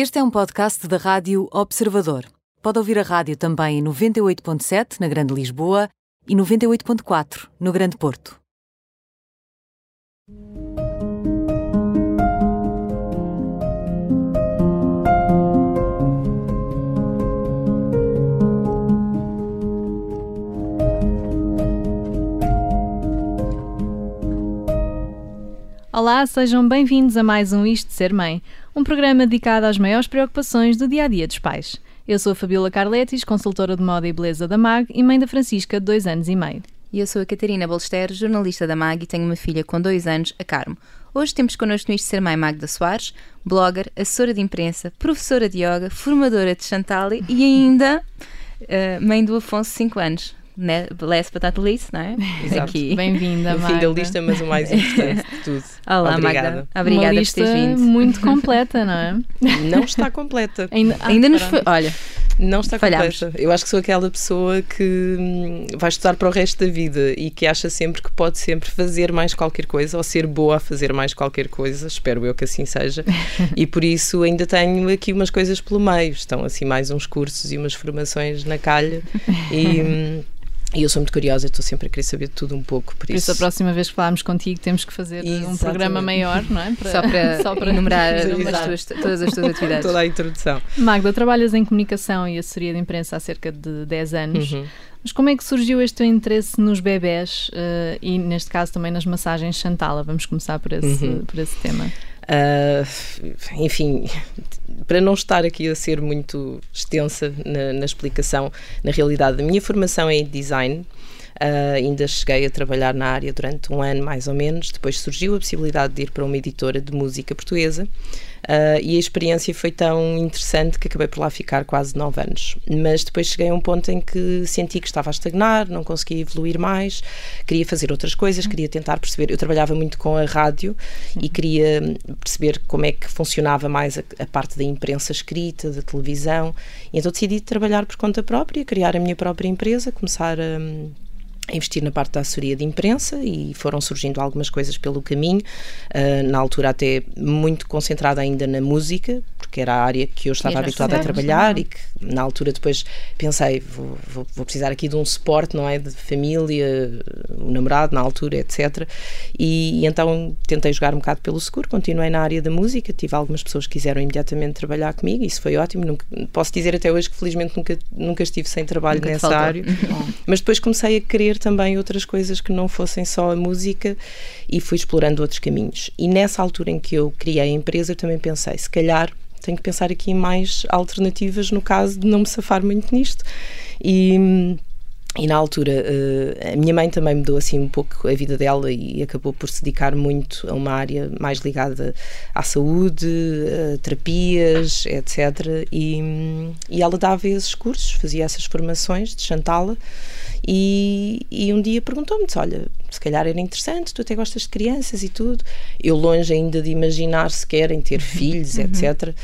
Este é um podcast da Rádio Observador. Pode ouvir a rádio também em 98.7 na Grande Lisboa e 98.4 no Grande Porto. Olá, sejam bem-vindos a mais um Isto de Ser Mãe, um programa dedicado às maiores preocupações do dia a dia dos pais. Eu sou a Fabiola Carletis, consultora de moda e beleza da MAG e mãe da Francisca, de dois anos e meio. E eu sou a Catarina Balester, jornalista da MAG e tenho uma filha com dois anos, a Carmo. Hoje temos connosco no Isto Ser Mãe Magda Soares, blogger, assessora de imprensa, professora de yoga, formadora de Chantal e ainda uh, mãe do Afonso, 5 anos né? last but not least, não é? Exato. Aqui. Bem-vinda, No fim da lista, mas o mais importante de tudo. Olá, Obrigada. Magda. Obrigada Uma por teres lista vindo. muito completa, não é? Não está completa. Ainda, ah, Ainda nos foi. Olha, Não está Falhámos. completa. Eu acho que sou aquela pessoa que hum, vai estudar para o resto da vida e que acha sempre que pode sempre fazer mais qualquer coisa ou ser boa a fazer mais qualquer coisa. Espero eu que assim seja. e por isso ainda tenho aqui umas coisas pelo meio. Estão assim mais uns cursos e umas formações na calha. E. e eu sou muito curiosa, estou sempre a querer saber tudo um pouco, por Por isso, isso. a próxima vez que falarmos contigo, temos que fazer um Exatamente. programa maior, não é? só para, só para enumerar as tuas- todas as tuas atividades. Toda a introdução. Magda, trabalhas em comunicação e assessoria de imprensa há cerca de 10 anos. Uhum. Mas como é que surgiu este teu interesse nos bebés eh, e, neste caso, também nas massagens Chantala? Vamos começar por esse, Uhum. por esse tema. Ah, enfim, para não estar aqui a ser muito extensa na, na explicação, na realidade, a minha formação é em design. Ah, ainda cheguei a trabalhar na área durante um ano, mais ou menos. Depois surgiu a possibilidade de ir para uma editora de música portuguesa. Ah, e a experiência foi tão interessante que acabei por lá ficar quase nove anos. Mas depois cheguei a um ponto em que senti que estava a estagnar, não conseguia evoluir mais, queria fazer outras coisas, queria tentar perceber. Eu trabalhava muito com a rádio e queria perceber como é que funcionava mais a, a parte da imprensa escrita, da televisão. E então decidi trabalhar por conta própria, criar a minha própria empresa, começar a. investir na parte da assessoria de imprensa e foram surgindo algumas coisas pelo caminho, Ah, na altura até muito concentrada ainda na música, porque era a área que eu estava habituada a trabalhar não é? e que na altura depois pensei, vou, vou- vou precisar aqui de um suporte, não é, de família, o namorado na altura, etc. E, e então tentei jogar um bocado pelo seguro, continuei na área da música, tive algumas pessoas que quiseram imediatamente trabalhar comigo, isso foi ótimo, nunca- posso dizer até hoje que felizmente nunca, nunca estive sem trabalho Nunca nessa área. Mas depois comecei a querer também outras coisas que não fossem só a música e fui explorando outros caminhos. E nessa altura em que eu criei a empresa, eu também pensei, se calhar tenho que pensar aqui em mais alternativas no caso de não me safar muito nisto. E. E na altura, eh, a minha mãe também mudou assim um pouco a vida dela e acabou por se dedicar muito a uma área mais ligada à saúde, a terapias, etc. E, e ela dava esses cursos, fazia essas formações de Chantala. E, e um dia perguntou-me: Olha, se calhar era interessante, tu até gostas de crianças e tudo. Eu, longe ainda de imaginar sequer em ter filhos, etc.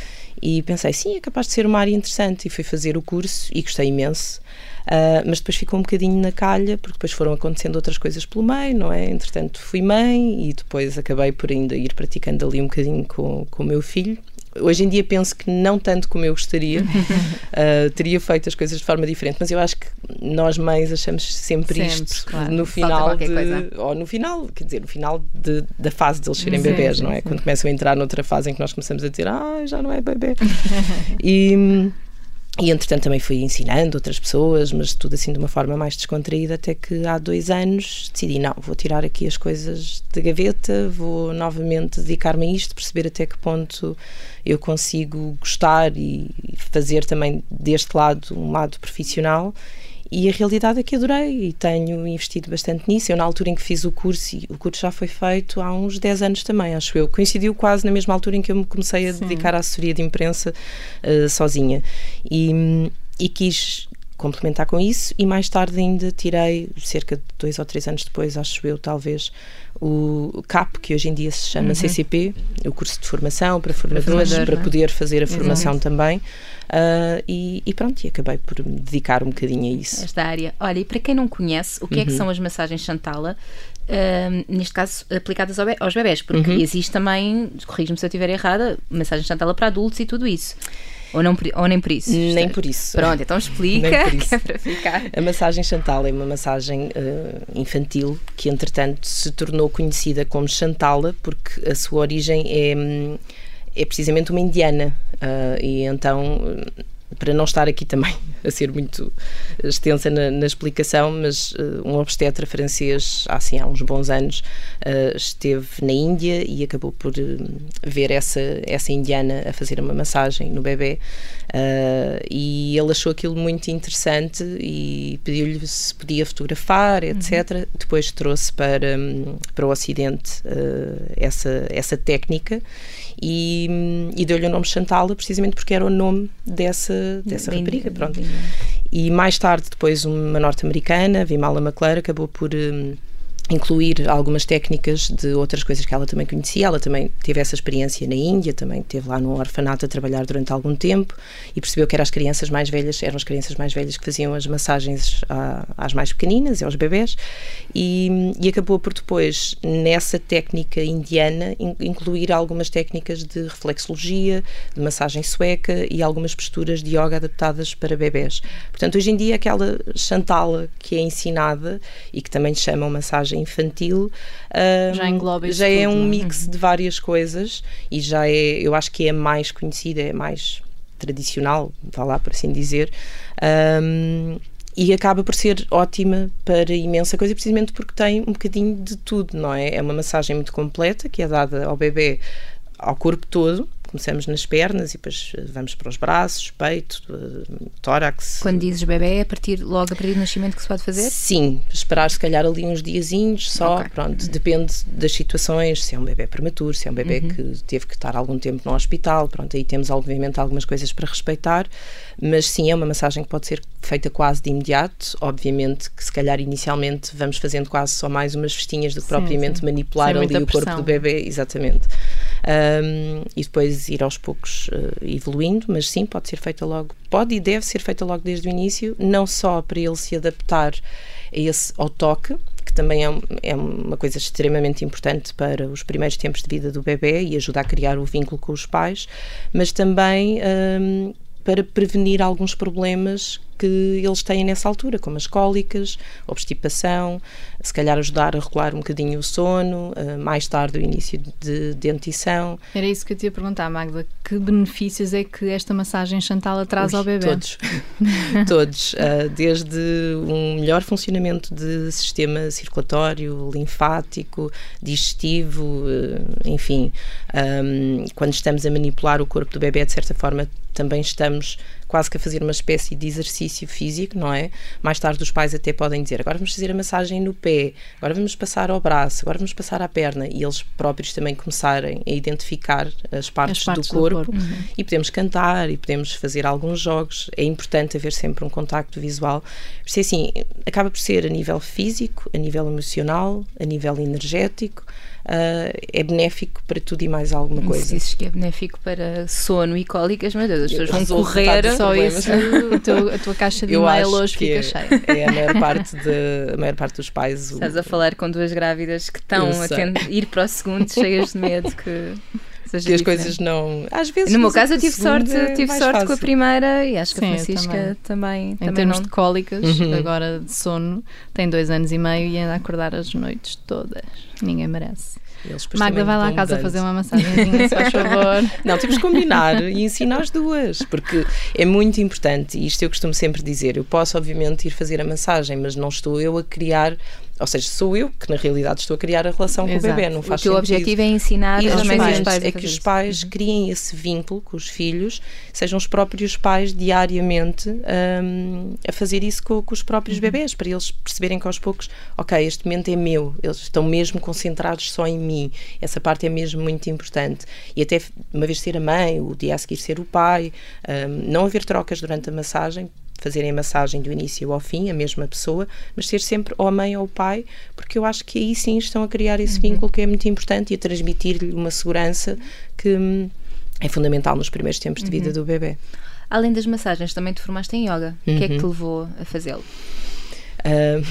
E pensei: Sim, é capaz de ser uma área interessante. E fui fazer o curso e gostei imenso. Ah, mas depois ficou um bocadinho na calha, porque depois foram acontecendo outras coisas pelo meio, não é? Entretanto, fui mãe e depois acabei por ainda ir praticando ali um bocadinho com, com o meu filho. Hoje em dia penso que não tanto como eu gostaria, Ah, teria feito as coisas de forma diferente, mas eu acho que nós mães achamos sempre, Sempre, claro. isto Falta no final de, coisa. ou no final, quer dizer, no final de- da fase deles serem Sim, bebés, sim, não é? sim. Quando começam a entrar noutra fase em que nós começamos a dizer, ah, já não é bebê. e, e entretanto também fui ensinando outras pessoas, mas tudo assim de uma forma mais descontraída, até que há dois anos decidi, não, vou tirar aqui as coisas da gaveta, vou novamente dedicar-me a isto, perceber até que ponto eu consigo gostar e fazer também deste lado um lado profissional. E a realidade é que adorei e tenho investido bastante nisso. Eu, na altura em que fiz o curso, e o curso já foi feito há uns 10 anos também, acho eu. Coincidiu quase na mesma altura em que eu me comecei a Sim. dedicar à assessoria de imprensa eh, sozinha. E, e quis complementar com isso e mais tarde ainda tirei, cerca de dois ou três anos depois, acho eu, talvez, o CAP, que hoje em dia se chama CCP, o curso de formação para formadores, formador, para é? poder fazer a formação também. Ah, e, e pronto, e acabei por me dedicar um bocadinho a isso. esta área. Olha, e para quem não conhece, o que Uhum. é que são as massagens Chantala? Uh, neste caso, aplicadas ao be aos bebés, porque Uhum. existe também, corrijo-me se eu estiver errada, massagem Chantala para adultos e tudo isso. Ou, não, ou nem por isso? Nem por isso. Pronto, então explica, que é para ficar. A massagem Chantal é uma massagem eh, infantil que, entretanto, se tornou conhecida como Chantala porque a sua origem é, hum, é precisamente uma indiana. Ah, e então, hum, para não estar aqui também a ser muito extensa na, na explicação, mas eh, um obstetra francês, há, assim, há uns bons anos, eh, esteve na Índia e acabou por hum, ver essa, essa indiana a fazer uma massagem no bebê Uh, e ele achou aquilo muito interessante e pediu-lhe se podia fotografar, etc. Depois trouxe para, hum, para o Ocidente uh, essa, essa técnica e, e deu-lhe o nome Chantala precisamente porque era o nome dessa, dessa Bem- rapariga. Pronto. bem- E mais tarde, depois, uma norte-americana, Vimala McClure, acabou por hum, incluir algumas técnicas de outras coisas que ela também conhecia. Ela também teve essa experiência na Índia, também esteve lá no orfanato a trabalhar durante algum tempo e percebeu que eram as crianças mais velhas, eram as crianças mais velhas que faziam as massagens à- às mais pequeninas e aos bebés e, e acabou por depois, nessa técnica indiana, in- incluir algumas técnicas de reflexologia, de massagem sueca e algumas posturas de yoga adaptadas para bebés. Portanto, hoje em dia, aquela chantala que é ensinada e que também chamam massagem infantil Já engloba já é tudo, um é? mix de várias coisas e já é, eu acho que é mais conhecida, é mais tradicional, vá lá por assim dizer. Hum, e acaba por ser ótima para imensa coisa, precisamente porque tem um bocadinho de tudo, não é? É uma massagem muito completa que é dada ao bebê ao corpo todo. Começamos nas pernas e depois eh, vamos para os braços, peito, eh, tórax. Quando dizes bebê, é a partir, logo a partir do nascimento que se pode fazer? Sim, esperar se calhar ali uns diazinhos só, Ok. pronto, depende das situações, se é um bebê prematuro, se é um bebê Uhum. que teve que estar algum tempo no hospital, pronto, aí temos obviamente algumas coisas para respeitar, mas sim, é uma massagem que pode ser feita quase de imediato, obviamente que se calhar inicialmente vamos fazendo quase só mais umas festinhas do que Sim, propriamente sim. manipular Sem ali o corpo do bebê, exatamente. Um, e depois ir aos poucos eh, evoluindo, mas sim, pode ser feita logo, pode e deve ser feita logo desde o início, não só para ele se adaptar a esse, ao toque, que também é, um- é uma coisa extremamente importante para os primeiros tempos de vida do bebê e ajuda a criar o vínculo com os pais, mas também hum, para prevenir alguns problemas que eles têm nessa altura, como as cólicas, obstipação, se calhar ajudar a regular um bocadinho o sono, eh, mais tarde o início de dentição. Era isso que eu te ia perguntar, Magda. Que benefícios é que esta massagem Chantala traz Ui, ao bebê? Todos. todos. ah, desde um melhor funcionamento de sistema circulatório, linfático, digestivo, eh, enfim. Ahm, quando estamos a manipular o corpo do bebê, de certa forma, também estamos quase que a fazer uma espécie de exercício físico, não é? Mais tarde os pais até podem dizer, agora vamos fazer a massagem no pé, agora vamos passar ao braço, agora vamos passar à perna e eles próprios também começarem a identificar as partes, partes do do corpo, corpo. Uhum. e podemos cantar e podemos fazer alguns jogos. É importante haver sempre um contacto visual. Por isso, é assim, acaba por ser a nível físico, a nível emocional, a nível energético, ah, é benéfico para tudo e mais alguma Se coisa. dizes que é benéfico para sono e cólicas, meu Deus, as pessoas vão correr. Só isso, teu- a tua caixa de e-mail hoje fica é, cheia. é a maior parte de, a maior parte dos pais. o- Estás a falar com duas grávidas que estão a ir para o segundo cheias de medo que seja que as coisas não. Às vezes. No meu caso, eu tive sorte, tive sorte com a primeira e acho que Sim, a Francisca também, Em também termos não. de cólicas, Uhum. agora de sono, tem dois anos e meio e anda a acordar as noites todas. Ninguém merece. Magda, também vai lá à casa dando. fazer uma massagenzinha, se faz favor. Não, temos que combinar e ensinar as duas, porque é muito importante, e isto eu costumo sempre dizer, eu posso obviamente ir fazer a massagem, mas não estou eu a criar, ou seja, sou eu que na realidade estou a criar a relação com Exato. o bebê, não O faz teu sentido. objetivo é ensinar E as os e pais, os pais é que os isso. Uhum. pais criem esse vínculo com os filhos, sejam os próprios pais diariamente hum, a fazer isso com, com os Uhum. próprios bebés, para eles perceberem que aos poucos, ok, este momento é meu, eles estão mesmo concentrados só em mim. Essa parte é mesmo muito importante. E até uma vez ser a mãe, o dia a seguir ser o pai, hum, não haver trocas durante a massagem, fazerem a massagem do início ao fim, a mesma pessoa, mas ser sempre ou a mãe ou o pai, porque eu acho que aí sim estão a criar esse vínculo que é muito importante e a transmitir-lhe uma segurança que hum, é fundamental nos primeiros tempos de vida do bebê. Além das massagens, também te formaste em yoga. O que é que te levou a fazê-lo? Uh,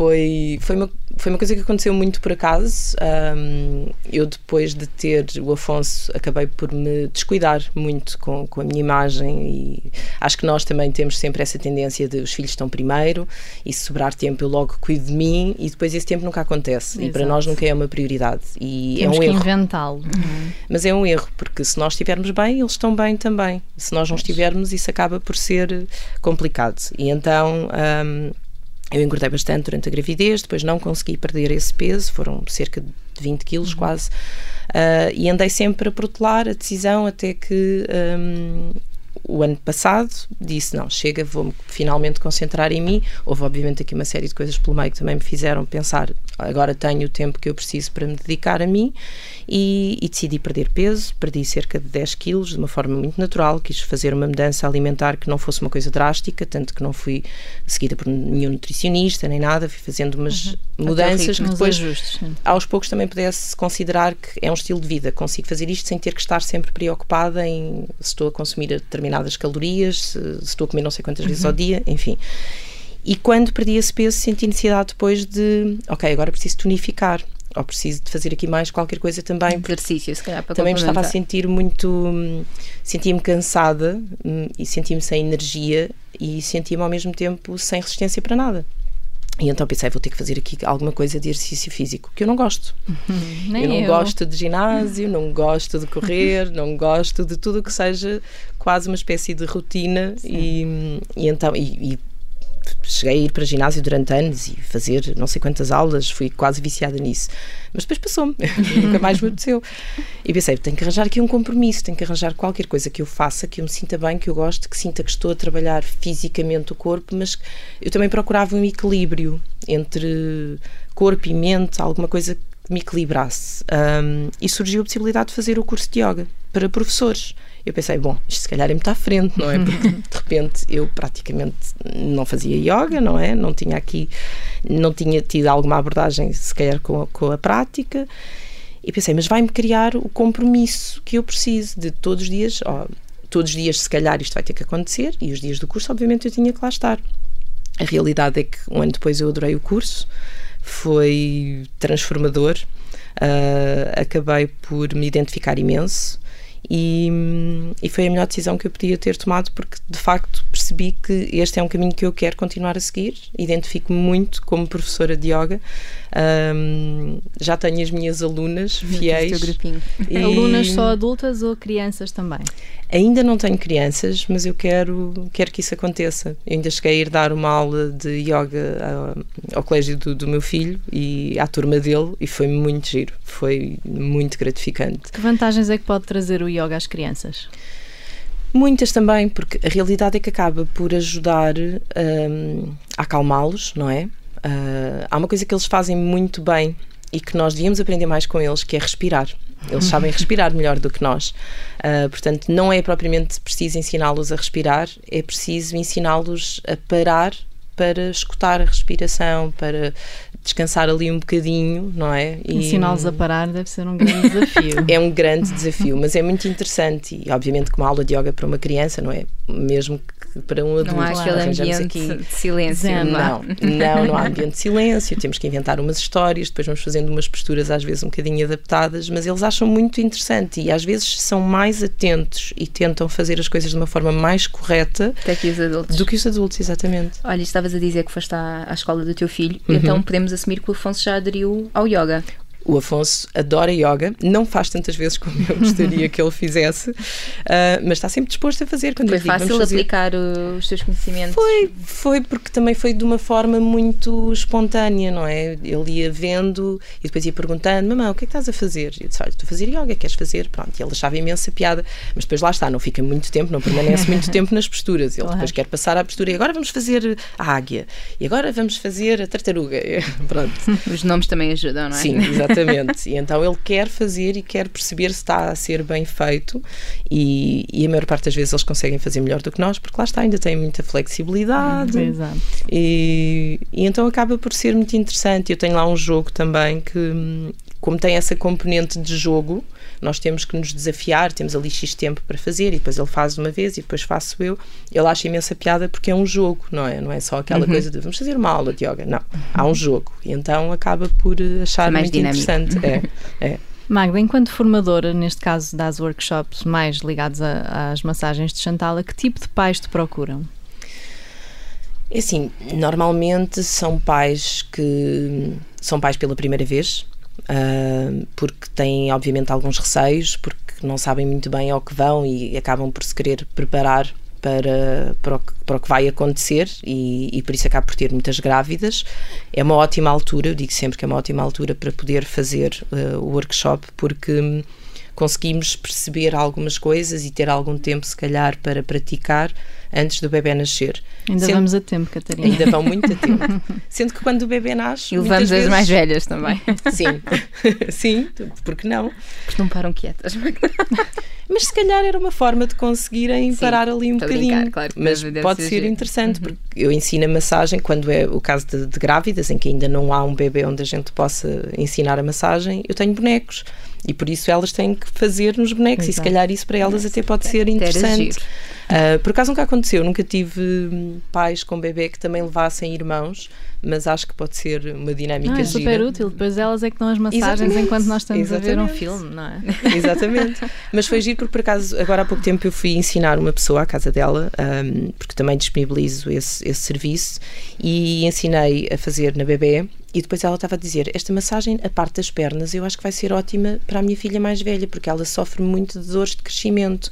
foi, foi, uma, foi uma coisa que aconteceu muito por acaso. Um, eu, depois de ter o Afonso, acabei por me descuidar muito com, com a minha imagem e acho que nós também temos sempre essa tendência de os filhos estão primeiro e se sobrar tempo eu logo cuido de mim e depois esse tempo nunca acontece Exato. e para nós nunca é uma prioridade. E temos é um que erro. inventá-lo. Uhum. Mas é um erro, porque se nós estivermos bem, eles estão bem também. Se nós não estivermos, isso acaba por ser complicado. E então. Um, eu engordei bastante durante a gravidez, depois não consegui perder esse peso, foram cerca de 20 quilos uhum. quase, uh, e andei sempre a protelar a decisão até que um, o ano passado disse não, chega, vou-me finalmente concentrar em mim. Houve obviamente aqui uma série de coisas pelo meio que também me fizeram pensar agora tenho o tempo que eu preciso para me dedicar a mim e, e, decidi perder peso, perdi cerca de 10 quilos de uma forma muito natural, quis fazer uma mudança alimentar que não fosse uma coisa drástica, tanto que não fui seguida por nenhum nutricionista nem nada, fui fazendo umas uhum. mudanças que depois ajustes, aos poucos também pudesse considerar que é um estilo de vida, consigo fazer isto sem ter que estar sempre preocupada em se estou a consumir determinadas calorias, se, se estou a comer não sei quantas vezes ao uhum. dia, enfim. E quando perdi esse peso, senti necessidade depois de, ok, agora preciso tonificar ou preciso de fazer aqui mais qualquer coisa também. Exercício, se calhar, para Também me estava a sentir muito. Sentia-me cansada hum, e sentia-me sem energia e sentia-me ao mesmo tempo sem resistência para nada. E então pensei, vou ter que fazer aqui alguma coisa de exercício físico, que eu não gosto. Nem eu não eu. gosto de ginásio, não gosto de correr, não gosto de tudo que seja quase uma espécie de rotina e, e, então e, e cheguei a ir para ginásio durante anos e fazer não sei quantas aulas, fui quase viciada nisso. Mas depois passou-me, nunca mais me apeteceu. E pensei, tenho que arranjar aqui um compromisso, tenho que arranjar qualquer coisa que eu faça, que eu me sinta bem, que eu goste, que sinta que estou a trabalhar fisicamente o corpo, mas eu também procurava um equilíbrio entre corpo e mente, alguma coisa que me equilibrasse. Um, e surgiu a possibilidade de fazer o curso de yoga para professores. Eu pensei, bom, isto se calhar é muito à frente, não é? Porque de repente eu praticamente não fazia yoga, não é? Não tinha aqui, não tinha tido alguma abordagem, se calhar, com a, com a prática. E pensei, mas vai-me criar o compromisso que eu preciso de todos os dias, todos os dias, se calhar, isto vai ter que acontecer, e os dias do curso, obviamente, eu tinha que lá estar. A realidade é que um ano depois eu adorei o curso, foi transformador, uh, acabei por me identificar imenso e, e, foi a melhor decisão que eu podia ter tomado porque de facto percebi que este é um caminho que eu quero continuar a seguir. Identifico-me muito como professora de yoga. Um, já tenho as minhas alunas fiéis. E... Alunas só adultas ou crianças também? Ainda não tenho crianças, mas eu quero, quero que isso aconteça. Eu ainda cheguei a ir dar uma aula de yoga ao, ao colégio do, do, meu filho e à turma dele e foi muito giro, foi muito gratificante. Que vantagens é que pode trazer o yoga às crianças? Muitas também, porque a realidade é que acaba por ajudar um, a acalmá-los, não é? Uh, há uma coisa que eles fazem muito bem e que nós devíamos aprender mais com eles, que é respirar. Eles sabem respirar melhor do que nós. Uh, portanto, não é propriamente preciso ensiná-los a respirar, é preciso ensiná-los a parar para escutar a respiração, para descansar ali um bocadinho, não é? Ensiná-los a parar deve ser um grande desafio. é um grande desafio, mas é muito interessante e, obviamente, que uma aula de yoga para uma criança, não é? Mesmo que para um adulto. Não há aquele ambiente aqui... de silêncio. Não, não, não há ambiente de silêncio. Temos que inventar umas histórias, depois vamos fazendo umas posturas às vezes um bocadinho adaptadas, mas eles acham muito interessante e às vezes são mais atentos e tentam fazer as coisas de uma forma mais correta Até que os adultos. do que os adultos, exatamente. Olha, estavas a dizer que foste à, à escola do teu filho, uhum. então podemos assumir que o Afonso já aderiu ao yoga. O Afonso adora yoga, não faz tantas vezes como eu gostaria que ele fizesse, uh, mas está sempre disposto a fazer. Quando foi digo, fácil aplicar os seus conhecimentos? Foi, foi porque também foi de uma forma muito espontânea, não é? Ele ia vendo e depois ia perguntando: Mamãe, o que é que estás a fazer? E eu disse: Olha, estou a fazer yoga, queres fazer? Pronto, e ele achava imensa piada, mas depois lá está, não fica muito tempo, não permanece muito tempo nas posturas. Ele depois quer passar à postura e agora vamos fazer a águia, e agora vamos fazer a tartaruga. Pronto. Os nomes também ajudam, não é? Sim, exatamente. Exatamente. e então ele quer fazer e quer perceber se está a ser bem feito e, e, a maior parte das vezes eles conseguem fazer melhor do que nós porque lá está, ainda tem muita flexibilidade. Exato. E, e então acaba por ser muito interessante. Eu tenho lá um jogo também que como tem essa componente de jogo, nós temos que nos desafiar, temos ali X tempo para fazer e depois ele faz uma vez e depois faço eu. Ele acha imensa piada porque é um jogo, não é? Não é só aquela uhum. coisa de vamos fazer uma aula de yoga. Não, há um jogo. E então acaba por achar muito dinâmico. interessante. É, é. Magda, enquanto formadora, neste caso das workshops mais ligados a, às massagens de Chantala, que tipo de pais te procuram? É assim, normalmente são pais que são pais pela primeira vez, uh, porque têm obviamente alguns receios, porque não sabem muito bem ao que vão e acabam por se querer preparar para, para, o, que, para o que vai acontecer e, e, por isso acaba por ter muitas grávidas. É uma ótima altura, eu digo sempre que é uma ótima altura para poder fazer uh, o workshop, porque conseguimos perceber algumas coisas e ter algum tempo, se calhar, para praticar antes do bebê nascer. Ainda Sendo, vamos a tempo, Catarina. Ainda vão muito a tempo. Sendo que quando o bebê nasce. E levamos vezes, as mais velhas também. Sim, sim, porque não? Porque não param quietas. Mas se calhar era uma forma de conseguirem sim, parar ali um bocadinho. Brincar, claro, mas pode ser interessante, uhum. porque eu ensino a massagem quando é o caso de, de grávidas, em que ainda não há um bebê onde a gente possa ensinar a massagem, eu tenho bonecos. E por isso elas têm que fazer nos bonecos, Exato. e se calhar isso para elas até pode ser interessante. Uh, por acaso nunca aconteceu, nunca tive hum, pais com bebê que também levassem irmãos, mas acho que pode ser uma dinâmica ah, é super gira. útil, depois elas é que dão as massagens Exatamente. enquanto nós estamos Exatamente. a ver um filme, não é? Exatamente. Mas foi giro porque por acaso agora há pouco tempo eu fui ensinar uma pessoa à casa dela, um, porque também disponibilizo esse, esse serviço, e ensinei a fazer na bebê e depois ela estava a dizer: Esta massagem, a parte das pernas, eu acho que vai ser ótima para a minha filha mais velha, porque ela sofre muito de dores de crescimento.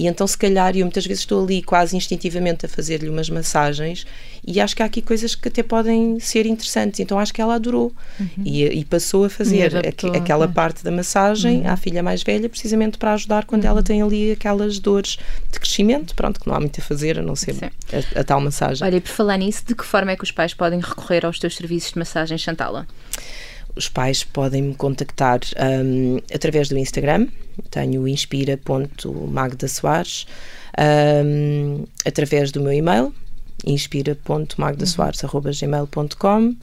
E então, se calhar, eu muitas vezes estou ali quase instintivamente a fazer-lhe umas massagens e acho que há aqui coisas que até podem ser interessantes. Então, acho que ela adorou uhum. e, e, passou a fazer adaptou, aquela uhum. parte da massagem uhum. à filha mais velha, precisamente para ajudar quando ela uhum. tem ali aquelas dores de crescimento. Pronto, que não há muito a fazer a não ser a, a, tal massagem. Olha, e por falar nisso, de que forma é que os pais podem recorrer aos teus serviços de massagem Chantala? Os pais podem me contactar um, através do Instagram, tenho inspira.magdasoares, um, através do meu e-mail, inspira.magdasoares.gmail.com uh,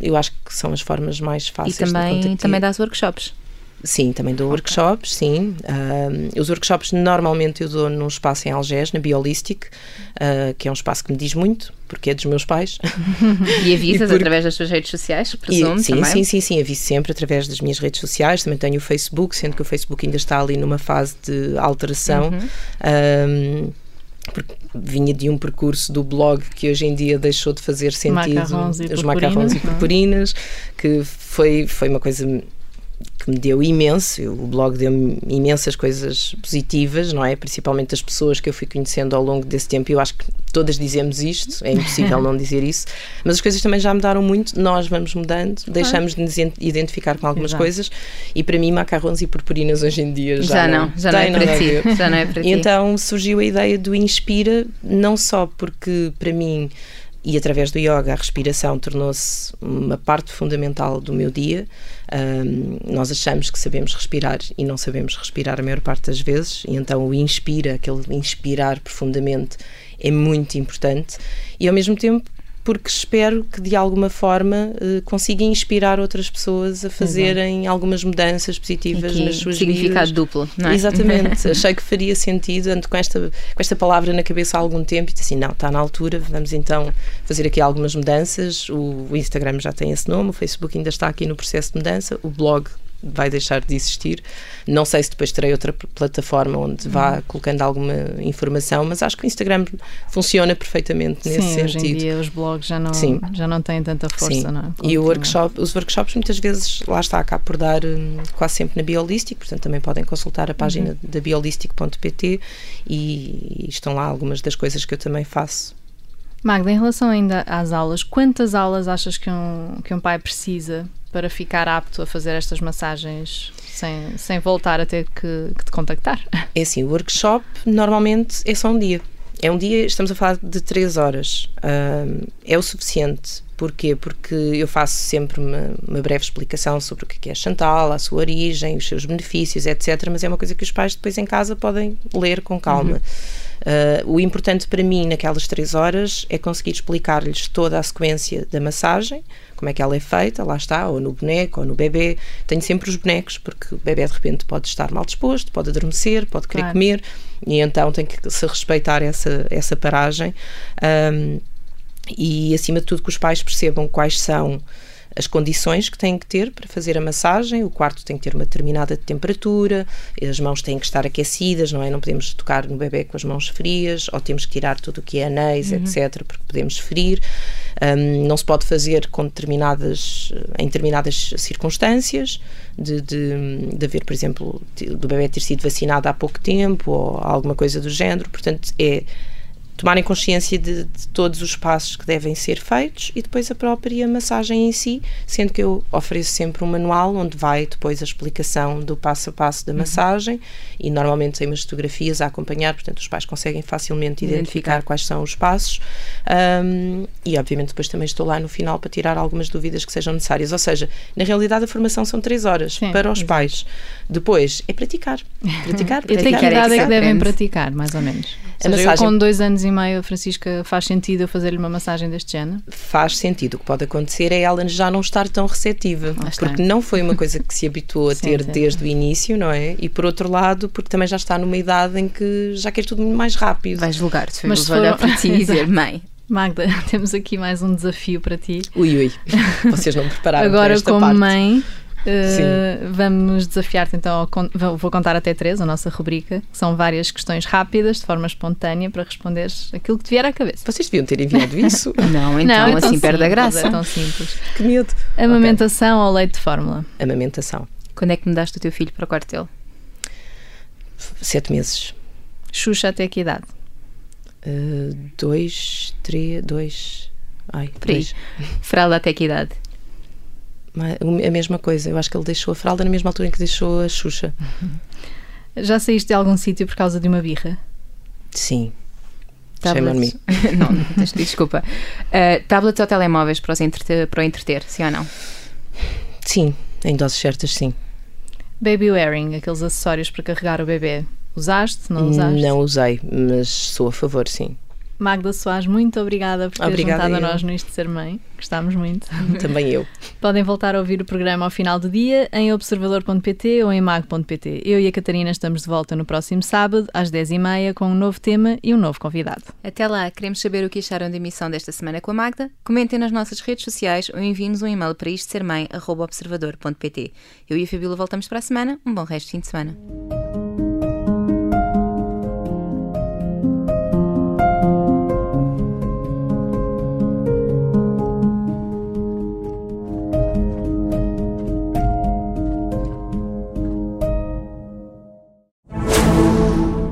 eu acho que são as formas mais fáceis e também, de também das workshops Sim, também dou okay. workshops, sim. Uh, os workshops normalmente eu dou num espaço em Algés, na Biolistic, uh, que é um espaço que me diz muito, porque é dos meus pais. e avisas e através das tuas redes sociais, presumo, e, sim, também? Sim, sim, sim, aviso sempre através das minhas redes sociais. Também tenho o Facebook, sendo que o Facebook ainda está ali numa fase de alteração. Uhum. porque vinha de um percurso do blog que hoje em dia deixou de fazer sentido. Macarrões os macarrões e é? purpurinas, que foi, foi uma coisa que me deu imenso. O blog deu-me imensas coisas positivas, não é? Principalmente as pessoas que eu fui conhecendo ao longo desse tempo. Eu acho que todas dizemos isto, é impossível não dizer isso. Mas as coisas também já mudaram muito. Nós vamos mudando, deixamos de nos identificar com algumas Exato. coisas. E para mim, macarrões e purpurinas hoje em dia já, já não, não, já não é para ti. Já não é para ti. Então surgiu a ideia do Inspira, não só porque para mim e através do yoga a respiração tornou-se uma parte fundamental do meu dia. Um, nós achamos que sabemos respirar e não sabemos respirar a maior parte das vezes, e então o inspira, aquele inspirar profundamente, é muito importante. E ao mesmo tempo porque espero que de alguma forma uh, consiga inspirar outras pessoas a fazerem Exato. algumas mudanças positivas nas suas significado vidas. duplo, não é? Exatamente. Achei que faria sentido, ando com esta, com esta palavra na cabeça há algum tempo e disse assim, não, está na altura, vamos então fazer aqui algumas mudanças. O, o Instagram já tem esse nome, o Facebook ainda está aqui no processo de mudança, o blog vai deixar de existir. Não sei se depois terei outra plataforma onde vá uhum. colocando alguma informação, mas acho que o Instagram funciona perfeitamente nesse Sim, sentido. Hoje em dia os blogs já não, Sim. já não têm tanta força, Sim. não é? E o workshop, os workshops muitas vezes lá está cá por dar hum, quase sempre na Biolistic, portanto também podem consultar a página uhum. da biolistic.pt e, e estão lá algumas das coisas que eu também faço Magda, em relação ainda às aulas, quantas aulas achas que um, que um pai precisa para ficar apto a fazer estas massagens sem, sem voltar a ter que, que te contactar? É assim, o workshop normalmente é só um dia. É um dia, estamos a falar de três horas. Um, é o suficiente. Porquê? Porque eu faço sempre uma, uma, breve explicação sobre o que é, é Chantal, a sua origem, os seus benefícios, etc. Mas é uma coisa que os pais depois em casa podem ler com calma. Uhum. Uh, o importante para mim naquelas três horas é conseguir explicar-lhes toda a sequência da massagem, como é que ela é feita, lá está, ou no boneco, ou no bebê. Tenho sempre os bonecos, porque o bebê de repente pode estar mal disposto, pode adormecer, pode querer claro. comer, e então tem que se respeitar essa, essa paragem. Um, e acima de tudo que os pais percebam quais são as condições que têm que ter para fazer a massagem. O quarto tem que ter uma determinada temperatura, as mãos têm que estar aquecidas, não é? Não podemos tocar no bebê com as mãos frias, ou temos que tirar tudo o que é anéis, uhum. etc., porque podemos ferir. Um, não se pode fazer com determinadas, em determinadas circunstâncias, de, de, de haver, por exemplo, do bebê ter sido vacinado há pouco tempo, ou alguma coisa do género. Portanto, é tomarem consciência de, de, todos os passos que devem ser feitos e depois a própria massagem em si, sendo que eu ofereço sempre um manual onde vai depois a explicação do passo a passo da uhum. massagem uhum. e normalmente tem umas fotografias a acompanhar, portanto os pais conseguem facilmente identificar, identificar quais são os passos um, e obviamente depois também estou lá no final para tirar algumas dúvidas que sejam necessárias, ou seja, na realidade a formação são três horas Sim, para os exatamente. pais. Depois é praticar. Praticar, praticar. E tem que idade é que devem praticar, mais ou menos? A seja, massagem... eu com dois anos e meio, Francisca, faz sentido eu fazer-lhe uma massagem deste género? Faz sentido. O que pode acontecer é ela já não estar tão receptiva, porque não foi uma coisa que se habituou a sim, ter sim. desde o início, não é? E por outro lado, porque também já está numa idade em que já quer tudo mais rápido. Vais julgar, se Mas olhar para ti e dizer, mãe, Magda, temos aqui mais um desafio para ti. Ui, ui. Vocês não prepararam Agora, esta como parte. mãe, Uh, vamos desafiar-te então, vou contar até três, a nossa rubrica, que são várias questões rápidas, de forma espontânea, para responderes aquilo que te vier à cabeça. Vocês deviam ter enviado isso? não, então não, é assim perde a graça. É tão simples. Que medo. Amamentação okay. ou leite de fórmula? Amamentação. Quando é que me daste o teu filho para o quartel? Sete meses. Xuxa até que idade? Uh, dois, três, dois. Ai, Por aí. Fralda até que idade? A mesma coisa, eu acho que ele deixou a fralda na mesma altura em que deixou a Xuxa. Já saíste de algum sítio por causa de uma birra? Sim. Tablets. não, desculpa. Uh, tablets ou telemóveis para, os entreter, para o entreter, sim ou não? Sim, em doses certas, sim. Baby wearing, aqueles acessórios para carregar o bebê. Usaste? Não usaste? Não usei, mas sou a favor, sim. Magda Soares, muito obrigada por ter obrigada juntado a nós no Isto de Ser Mãe. Gostámos muito. Também eu. Podem voltar a ouvir o programa ao final do dia em observador.pt ou em mag.pt. Eu e a Catarina estamos de volta no próximo sábado, às 10h30, com um novo tema e um novo convidado. Até lá, queremos saber o que acharam da emissão desta semana com a Magda. Comentem nas nossas redes sociais ou enviem-nos um e-mail para isto ser mãe.observador.pt. Eu e a Fabíola voltamos para a semana. Um bom resto de fim de semana.